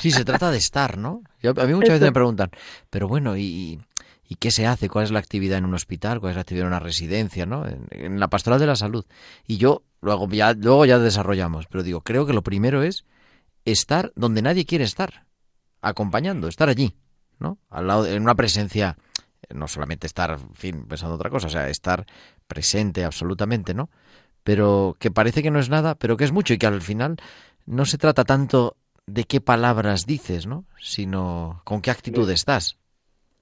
Sí, se trata de estar, ¿no? Yo- a mí muchas veces me preguntan, pero bueno, ¿y, ¿y qué se hace? ¿Cuál es la actividad en un hospital? ¿Cuál es la actividad en una residencia? ¿no? En, en la pastoral de la salud. Y yo, luego ya, luego ya desarrollamos, pero digo, creo que lo primero es estar donde nadie quiere estar, acompañando, estar allí, ¿no? Al lado, en una presencia, no solamente estar, en fin, pensando otra cosa, o sea, estar presente absolutamente, ¿no? Pero que parece que no es nada, pero que es mucho y que al final no se trata tanto de qué palabras dices, ¿no? Sino con qué actitud estás.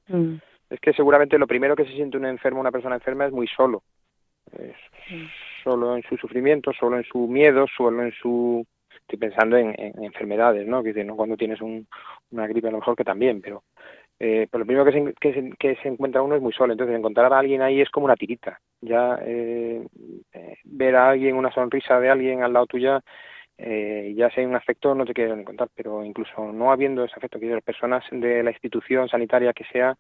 Mm, Es que seguramente lo primero que se siente un enfermo, una persona enferma, es muy solo. Es solo en su sufrimiento, solo en su miedo, solo en su... Estoy pensando en, en enfermedades, ¿no? Que ¿no? Cuando tienes un- una gripe, a lo mejor que también, pero... Eh, pero lo primero que se, que, se, que se encuentra uno es muy solo. Entonces, encontrar a alguien ahí es como una tirita. Ya eh, eh, ver a alguien, una sonrisa de alguien al lado tuya, eh, ya sea un afecto, no te quieren encontrar, pero incluso no habiendo ese afecto, que las personas de la institución sanitaria que sea,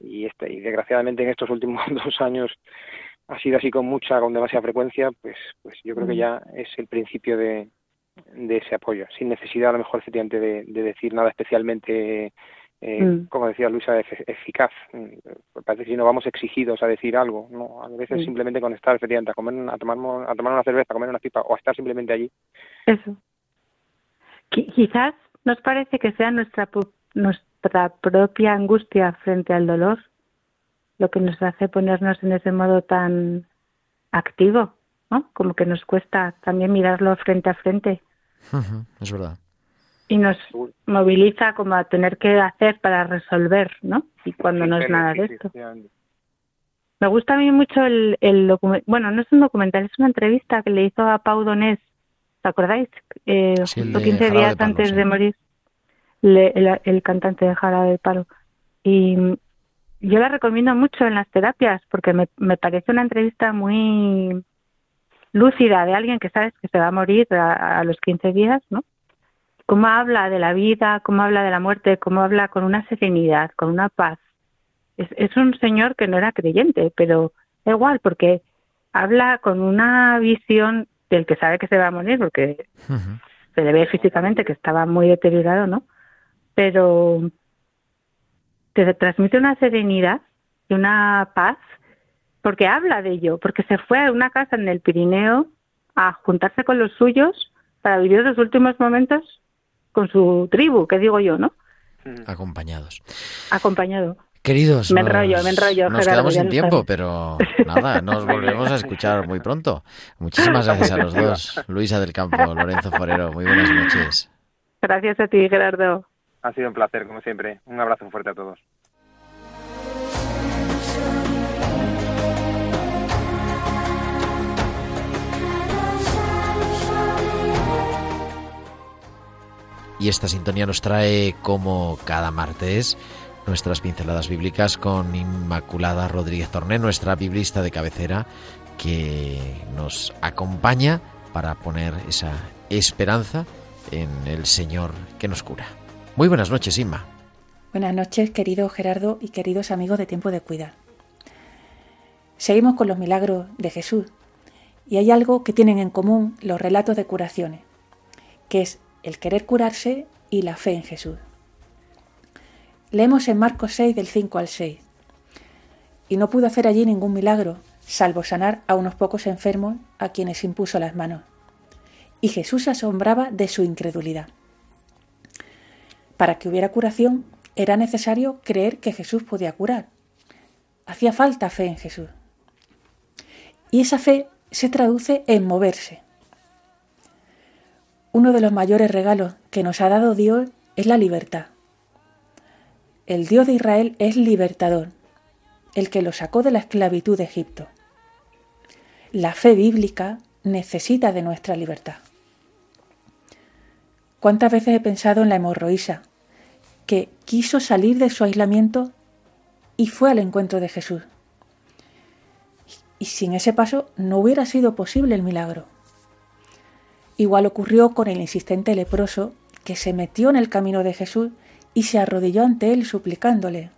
y, este, y desgraciadamente en estos últimos (laughs) dos años ha sido así con mucha, con demasiada frecuencia, pues, pues yo creo que ya es el principio de, de ese apoyo, sin necesidad a lo mejor efectivamente de, de decir nada especialmente, eh, Mm. como decía Luisa, efe- eficaz. Mm, Parece que si no vamos exigidos a decir algo, no, a veces Mm. simplemente con estar efectivamente a comer, a tomar, a tomar una cerveza, a comer una pipa o a estar simplemente allí, Eso. Qui- Quizás nos parece que sea nuestra, pu- nuestra propia angustia frente al dolor lo que nos hace ponernos en ese modo tan activo, ¿no? Como que nos cuesta también mirarlo frente a frente es verdad. Y nos moviliza como a tener que hacer para resolver, ¿no? Y cuando no es nada de esto. Me gusta a mí mucho el, el documental, bueno, no es un documental, es una entrevista que le hizo a Pau Donés, ¿te acordáis? Eh, Sí, el justo de 15 Jarabe días de Palo, antes sí. de morir, le- el, el cantante de Jarabe de Palo. Y yo la recomiendo mucho en las terapias porque me, me parece una entrevista muy lúcida de alguien que sabes que se va a morir a, a los 15 días, ¿no? Cómo habla de la vida, cómo habla de la muerte, cómo habla con una serenidad, con una paz es, es un señor que no era creyente, pero da igual, porque habla con una visión del que sabe que se va a morir, porque se le ve físicamente que estaba muy deteriorado, ¿no? Pero te transmite una serenidad y una paz porque habla de ello, porque se fue a una casa en el Pirineo a juntarse con los suyos para vivir los últimos momentos con su tribu, que digo yo, ¿no? Acompañados. Acompañado. Queridos, Me nos- enrollo, me enrollo, Nos Gerardo, quedamos sin tiempo, sabes. pero nada, nos (laughs) volvemos a escuchar muy pronto. Muchísimas gracias a los dos. Luisa del Campo, Lorenzo Forero, muy buenas noches. Gracias a ti, Gerardo. Ha sido un placer, como siempre. Un abrazo fuerte a todos. Y esta sintonía nos trae, como cada martes, nuestras pinceladas bíblicas con Inmaculada Rodríguez Torné, nuestra biblista de cabecera, que nos acompaña para poner esa esperanza en el Señor que nos cura. Muy buenas noches, Inma. Buenas noches, querido Gerardo y queridos amigos de Tiempo de Cuidar. Seguimos con los milagros de Jesús y hay algo que tienen en común los relatos de curaciones, que es el querer curarse y la fe en Jesús. Leemos en Marcos 6 del 5 al 6. Y no pudo hacer allí ningún milagro, salvo sanar a unos pocos enfermos a quienes impuso las manos. Y Jesús se asombraba de su incredulidad. Para que hubiera curación era necesario creer que Jesús podía curar. Hacía falta fe en Jesús. Y esa fe se traduce en moverse. Uno de los mayores regalos que nos ha dado Dios es la libertad. El Dios de Israel es libertador, el que lo sacó de la esclavitud de Egipto. La fe bíblica necesita de nuestra libertad. ¿Cuántas veces he pensado en la hemorroísa, que quiso salir de su aislamiento y fue al encuentro de Jesús? Y sin ese paso no hubiera sido posible el milagro. Igual ocurrió con el insistente leproso que se metió en el camino de Jesús y se arrodilló ante él suplicándole.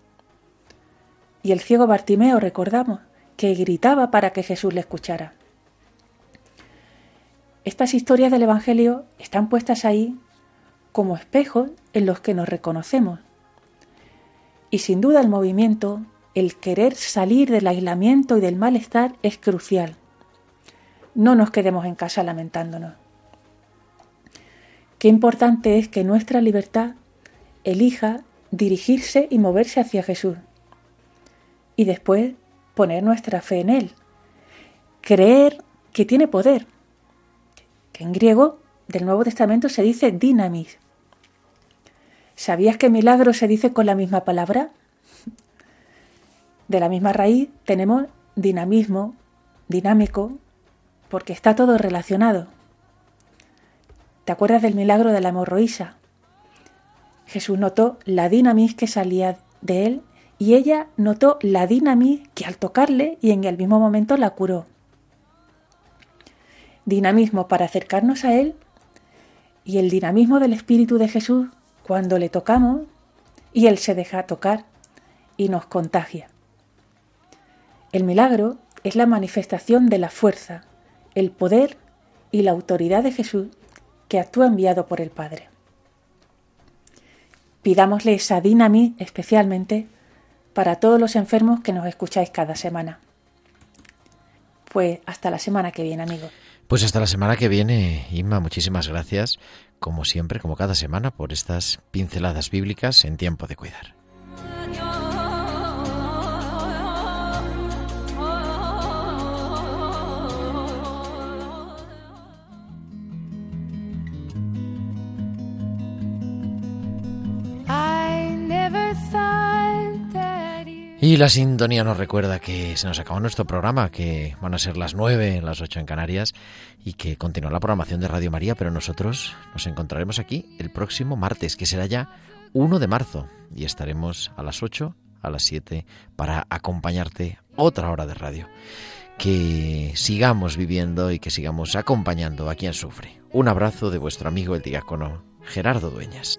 Y el ciego Bartimeo, recordamos, que gritaba para que Jesús le escuchara. Estas historias del Evangelio están puestas ahí como espejos en los que nos reconocemos. Y sin duda el movimiento, el querer salir del aislamiento y del malestar es crucial. No nos quedemos en casa lamentándonos. Qué importante es que nuestra libertad elija dirigirse y moverse hacia Jesús. Y después poner nuestra fe en Él. Creer que tiene poder. Que en griego del Nuevo Testamento se dice dinamis. ¿Sabías que milagro se dice con la misma palabra? De la misma raíz tenemos dinamismo, dinámico, porque está todo relacionado. ¿Te acuerdas del milagro de la hemorroísa? Jesús notó la dinamis que salía de él y ella notó la dinamis que al tocarle y en el mismo momento la curó. Dinamismo para acercarnos a él y el dinamismo del Espíritu de Jesús cuando le tocamos y él se deja tocar y nos contagia. El milagro es la manifestación de la fuerza, el poder y la autoridad de Jesús que actúa enviado por el Padre. Pidámosle esa dinamis especialmente para todos los enfermos que nos escucháis cada semana. Pues hasta la semana que viene, amigos. Pues hasta la semana que viene, Inma, muchísimas gracias, como siempre, como cada semana, por estas pinceladas bíblicas en tiempo de cuidar. Y la sintonía nos recuerda que se nos acabó nuestro programa, que van a ser las 9, las 8 en Canarias, y que continúa la programación de Radio María, pero nosotros nos encontraremos aquí el próximo martes, que será ya 1 de marzo, y estaremos a las 8, a las 7, para acompañarte otra hora de radio. Que sigamos viviendo y que sigamos acompañando a quien sufre. Un abrazo de vuestro amigo el diácono Gerardo Dueñas.